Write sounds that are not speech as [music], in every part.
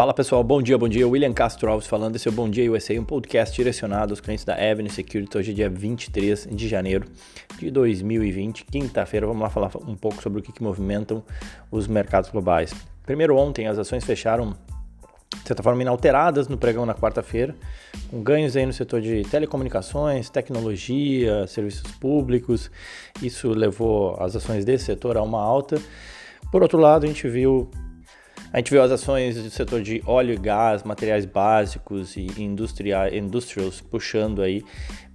Fala pessoal, bom dia, bom dia. William Castro Alves falando. Esse é o Bom Dia USA, um podcast direcionado aos clientes da Avenue Security. Hoje é dia 23 de janeiro de 2020, quinta-feira. Vamos lá falar um pouco sobre o que, que movimentam os mercados globais. Primeiro, ontem as ações fecharam de certa forma inalteradas no pregão na quarta-feira, com ganhos aí no setor de telecomunicações, tecnologia, serviços públicos. Isso levou as ações desse setor a uma alta. Por outro lado, a gente viu a gente viu as ações do setor de óleo e gás, materiais básicos e industria, industrials puxando aí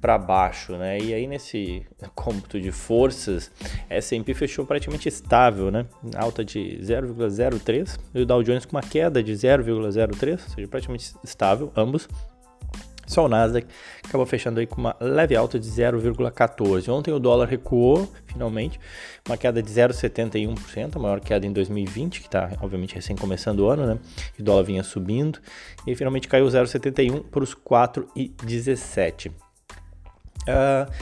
para baixo, né? E aí nesse [laughs] cômputo de forças, S&P fechou praticamente estável, né? Alta de 0,03 e o Dow Jones com uma queda de 0,03, ou seja, praticamente estável ambos. Só o Nasdaq acabou fechando aí com uma leve alta de 0,14. Ontem o dólar recuou, finalmente, uma queda de 0,71%, a maior queda em 2020, que está obviamente recém começando o ano, né? E o dólar vinha subindo e finalmente caiu 0,71 para os 4,17. Uh,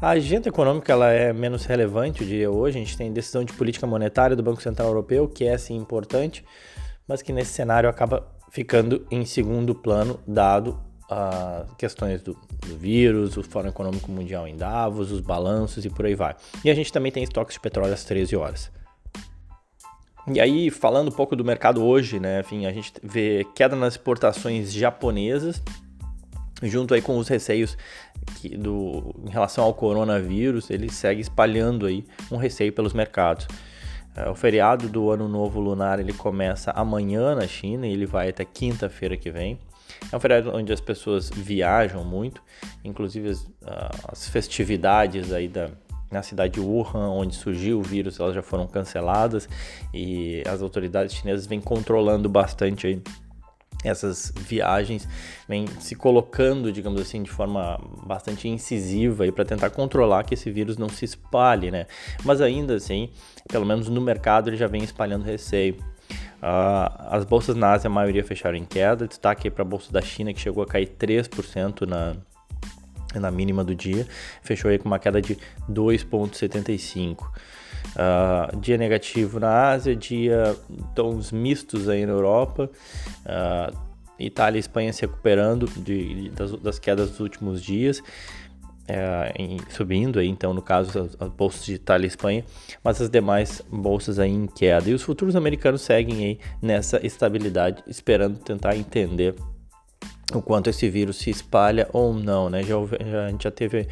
a agenda econômica ela é menos relevante, eu diria, hoje. A gente tem decisão de política monetária do Banco Central Europeu, que é sim importante, mas que nesse cenário acaba ficando em segundo plano, dado uh, questões do, do, vírus, o Fórum Econômico Mundial em Davos, os balanços e por aí vai. E a gente também tem estoques de petróleo às 13 horas. E aí, falando um pouco do mercado hoje, né, enfim, a gente vê queda nas exportações japonesas, junto aí com os receios que do, em relação ao coronavírus, ele segue espalhando aí um receio pelos mercados. É, o feriado do Ano Novo Lunar ele começa amanhã na China e ele vai até quinta-feira que vem. É um feriado onde as pessoas viajam muito, inclusive as, as festividades aí da, na cidade de Wuhan, onde surgiu o vírus, elas já foram canceladas e as autoridades chinesas vêm controlando bastante aí essas viagens, vem se colocando, digamos assim, de forma bastante incisiva para tentar controlar que esse vírus não se espalhe, né? Mas ainda assim, pelo menos no mercado ele já vem espalhando receio. Uh, as bolsas na Ásia, a maioria fecharam em queda. Destaque para a bolsa da China, que chegou a cair 3% na, na mínima do dia. Fechou aí com uma queda de 2,75%. Uh, ah, dia negativo na Ásia, dia tons mistos aí na Europa. Uh, Itália e Espanha se recuperando de, de das, das, quedas dos últimos dias é, em, subindo, aí, então, no caso, as, as, bolsas de Itália e Espanha, mas as demais bolsas aí em queda. E os futuros americanos seguem aí nessa estabilidade, esperando tentar entender o quanto esse vírus se espalha ou não, né? Já, já a gente já teve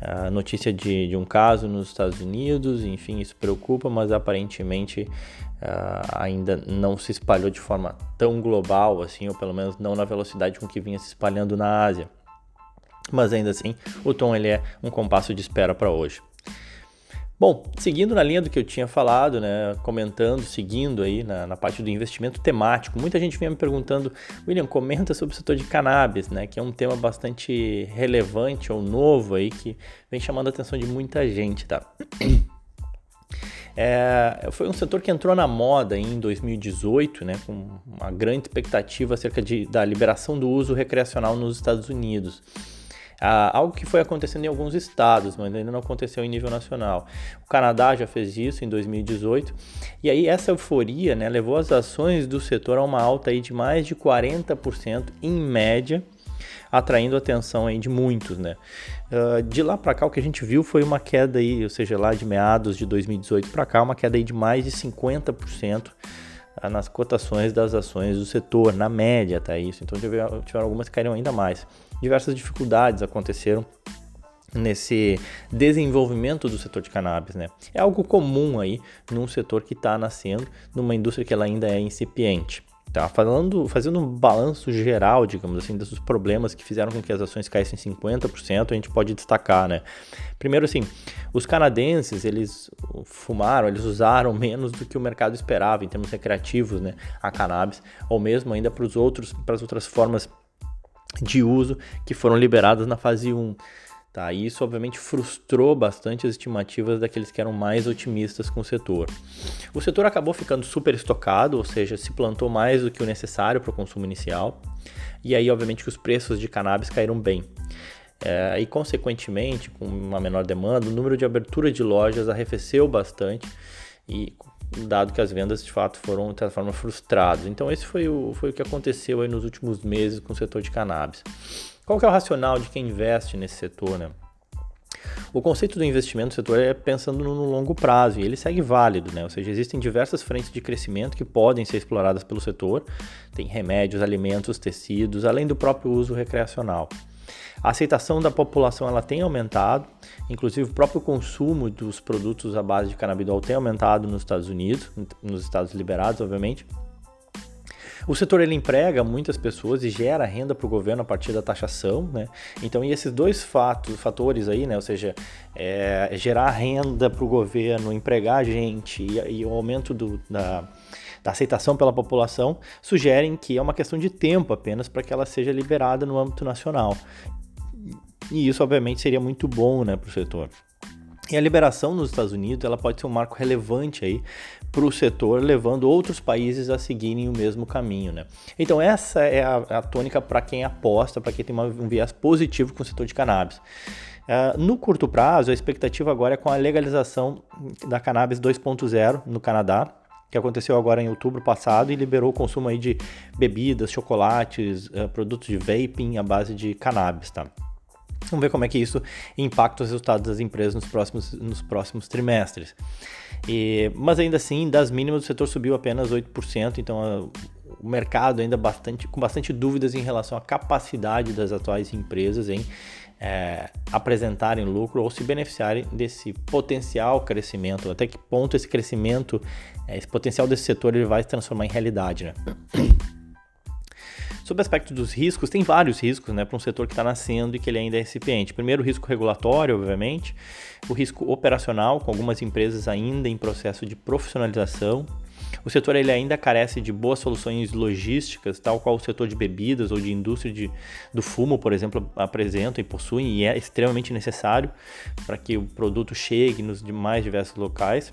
a notícia de, de um caso nos Estados Unidos, enfim, isso preocupa, mas aparentemente uh, ainda não se espalhou de forma tão global assim, ou pelo menos não na velocidade com que vinha se espalhando na Ásia mas ainda assim o tom ele é um compasso de espera para hoje. Bom, seguindo na linha do que eu tinha falado, né, comentando, seguindo aí na, na, parte do investimento temático, muita gente vinha me perguntando, William, comenta sobre o setor de cannabis, né, que é um tema bastante relevante ou novo aí que vem chamando a atenção de muita gente, tá? É, foi um setor que entrou na moda em 2018, né, com uma grande expectativa acerca de, da liberação do uso recreacional nos Estados Unidos. Ah, algo que foi acontecendo em alguns estados, mas ainda não aconteceu em nível nacional. O Canadá já fez isso em 2018, e aí essa euforia né, levou as ações do setor a uma alta aí de mais de 40% em média, atraindo a atenção aí de muitos, né? Uh, de lá para cá o que a gente viu foi uma queda aí, ou seja, lá de meados de 2018 para cá, uma queda aí de mais de 50% ah, nas cotações das ações do setor, na média, tá isso. Então tiveram, tiveram algumas que caíram ainda mais diversas dificuldades aconteceram nesse desenvolvimento do setor de cannabis, né? É algo comum aí num setor que está nascendo, numa indústria que ela ainda é incipiente. Tá falando, fazendo um balanço geral, digamos assim, dos problemas que fizeram com que as ações caíssem 50%, a gente pode destacar, né? Primeiro assim, os canadenses, eles fumaram, eles usaram menos do que o mercado esperava em termos recreativos, né, a cannabis, ou mesmo ainda para os outros, para as outras formas de uso que foram liberadas na fase 1. Tá? E isso obviamente frustrou bastante as estimativas daqueles que eram mais otimistas com o setor. O setor acabou ficando super estocado, ou seja, se plantou mais do que o necessário para o consumo inicial, e aí obviamente que os preços de cannabis caíram bem. É, e consequentemente, com uma menor demanda, o número de abertura de lojas arrefeceu bastante e dado que as vendas de fato foram de certa forma frustradas. Então esse foi o, foi o que aconteceu aí nos últimos meses com o setor de cannabis. Qual que é o racional de quem investe nesse setor, né? O conceito do investimento no setor é pensando no longo prazo e ele segue válido, né? Ou seja, existem diversas frentes de crescimento que podem ser exploradas pelo setor. Tem remédios, alimentos, tecidos, além do próprio uso recreacional. A aceitação da população ela tem aumentado, inclusive o próprio consumo dos produtos à base de canabidol tem aumentado nos Estados Unidos, nos estados liberados, obviamente. O setor ele emprega muitas pessoas e gera renda para o governo a partir da taxação, né? Então, e esses dois fatos, fatores aí, né? Ou seja, é, gerar renda para o governo, empregar gente e, e o aumento do, da, da aceitação pela população sugerem que é uma questão de tempo apenas para que ela seja liberada no âmbito nacional. E isso, obviamente, seria muito bom né, para o setor. E a liberação nos Estados Unidos ela pode ser um marco relevante aí para o setor, levando outros países a seguirem o mesmo caminho. Né? Então, essa é a, a tônica para quem aposta, para quem tem uma, um viés positivo com o setor de cannabis. Uh, no curto prazo, a expectativa agora é com a legalização da cannabis 2.0 no Canadá, que aconteceu agora em outubro passado e liberou o consumo aí de bebidas, chocolates, uh, produtos de vaping à base de cannabis. Tá? Vamos ver como é que isso impacta os resultados das empresas nos próximos, nos próximos trimestres. E, mas ainda assim, das mínimas, o setor subiu apenas 8%, então a, o mercado ainda bastante, com bastante dúvidas em relação à capacidade das atuais empresas em é, apresentarem lucro ou se beneficiarem desse potencial crescimento, até que ponto esse crescimento, é, esse potencial desse setor ele vai se transformar em realidade. Né? Sob o aspecto dos riscos, tem vários riscos né, para um setor que está nascendo e que ele ainda é recipiente. Primeiro, o risco regulatório, obviamente, o risco operacional, com algumas empresas ainda em processo de profissionalização. O setor ele ainda carece de boas soluções logísticas, tal qual o setor de bebidas ou de indústria de, do fumo, por exemplo, apresentam e possuem, e é extremamente necessário para que o produto chegue nos mais diversos locais.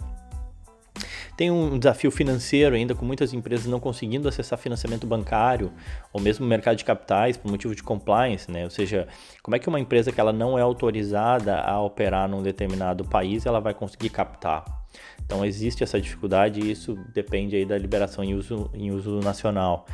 Tem um desafio financeiro ainda, com muitas empresas não conseguindo acessar financiamento bancário ou mesmo mercado de capitais por motivo de compliance, né? Ou seja, como é que uma empresa que ela não é autorizada a operar num determinado país, ela vai conseguir captar? Então existe essa dificuldade e isso depende aí da liberação em uso, em uso nacional.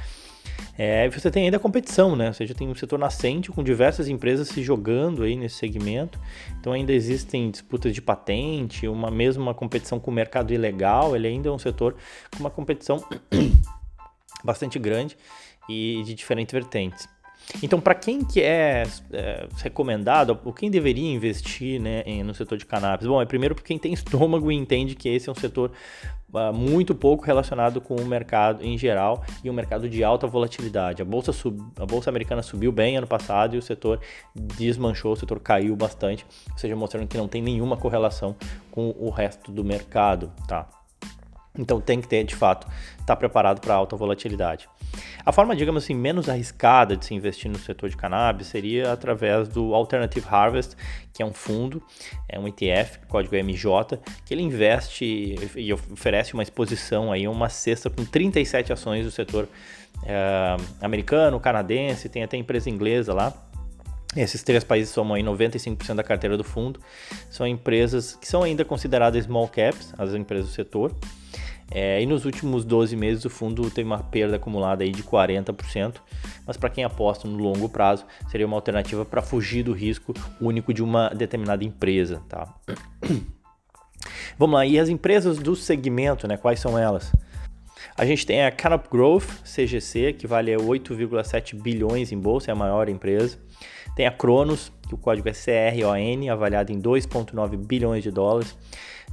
É, você tem ainda a competição, né? Ou seja, tem um setor nascente com diversas empresas se jogando aí nesse segmento. Então ainda existem disputas de patente, uma mesma competição com o mercado ilegal. Ele ainda é um setor com uma competição [clears throat] bastante grande e de diferentes vertentes. Então, para quem que é, é, recomendado, ou quem deveria investir né, no setor de cannabis? Bom, é primeiro para quem tem [laughs] estômago e entende que esse é um setor uh, muito pouco relacionado com o mercado em geral e um mercado de alta volatilidade. A bolsa, sub, a bolsa americana subiu bem ano passado e o setor desmanchou, o setor caiu bastante, ou seja, mostrando que não tem nenhuma correlação com o resto do mercado, tá? Então tem que ter, de fato, estar tá preparado para alta volatilidade. A forma, digamos assim, menos arriscada de se investir no setor de cannabis seria através do Alternative Harvest, que é um fundo, é um ETF, código MJ, que ele investe e oferece uma exposição aí, uma cesta com 37 ações do setor é, americano, canadense, tem até empresa inglesa lá. Esses três países somam aí 95% da carteira do fundo. São empresas que são ainda consideradas small caps, as empresas do setor. É, e nos últimos 12 meses o fundo teve uma perda acumulada aí de 40%, mas para quem aposta no longo prazo seria uma alternativa para fugir do risco único de uma determinada empresa. Tá? [clears throat] Vamos lá, e as empresas do segmento, né, quais são elas? A gente tem a Canop Growth, CGC, que vale 8,7 bilhões em bolsa, é a maior empresa. Tem a Cronos, que o código é CRON, avaliado em 2,9 bilhões de dólares.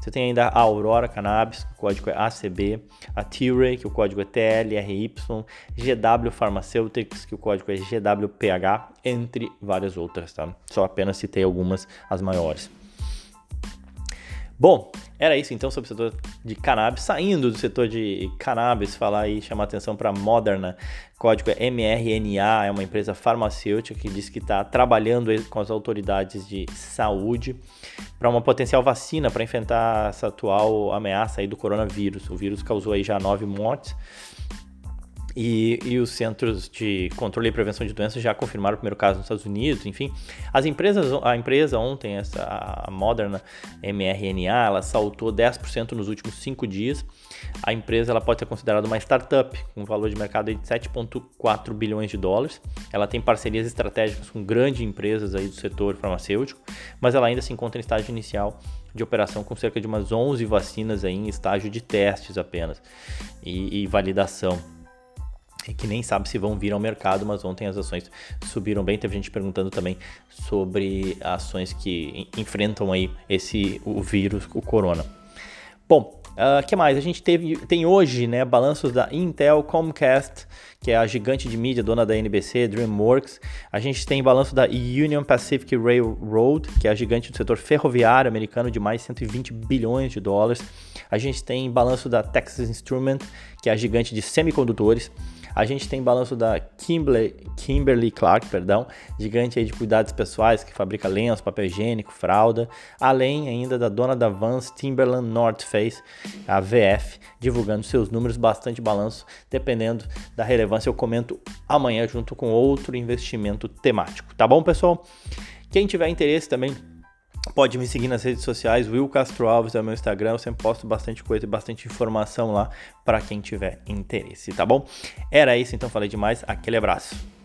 Você tem ainda a Aurora Cannabis, que o código é ACB, a Tilray, que o código é TLRY, GW Pharmaceuticals, que o código é GWPH, entre várias outras, tá? Só apenas citei algumas, as maiores. Bom, era isso então sobre o setor de cannabis. Saindo do setor de cannabis, falar e chamar atenção para a Moderna, código é mRNA, é uma empresa farmacêutica que diz que está trabalhando com as autoridades de saúde para uma potencial vacina para enfrentar essa atual ameaça aí do coronavírus. O vírus causou aí já nove mortes E, e, os centros de controle e prevenção de doenças já confirmaram o primeiro caso nos Estados Unidos, enfim. As empresas, a empresa ontem, essa, a Moderna mRNA, ela saltou 10% nos últimos cinco dias. A empresa ela pode ser considerada uma startup com valor de mercado de 7,4 bilhões de dólares. Ela tem parcerias estratégicas com grandes empresas aí do setor farmacêutico, mas ela ainda se encontra em estágio inicial de operação com cerca de umas 11 vacinas aí em estágio de testes apenas e, e validação que nem sabe se vão vir ao mercado, mas ontem as ações subiram bem. Teve gente perguntando também sobre ações que enfrentam aí esse o vírus, o corona. Bom, uh, que mais? A gente teve, tem hoje né, balanços da Intel, Comcast, que é a gigante de mídia, dona da NBC, DreamWorks. A gente tem balanço da Union Pacific Railroad, que é a gigante do setor ferroviário americano de mais 120 bilhões de dólares. A gente tem balanço da Texas Instrument, que é a gigante de semicondutores. A gente tem balanço da Kimberly, Kimberly Clark, perdão, gigante de cuidados pessoais que fabrica lenços, papel higiênico, fralda, além ainda da dona da Vans Timberland North Face, a VF, divulgando seus números, bastante balanço, dependendo da relevância eu comento amanhã junto com outro investimento temático, tá bom, pessoal? Quem tiver interesse também Pode me seguir nas redes sociais, Will Castro Alves é o meu Instagram, eu sempre posto bastante coisa e bastante informação lá para quem tiver interesse, tá bom? Era isso, então falei demais, aquele abraço.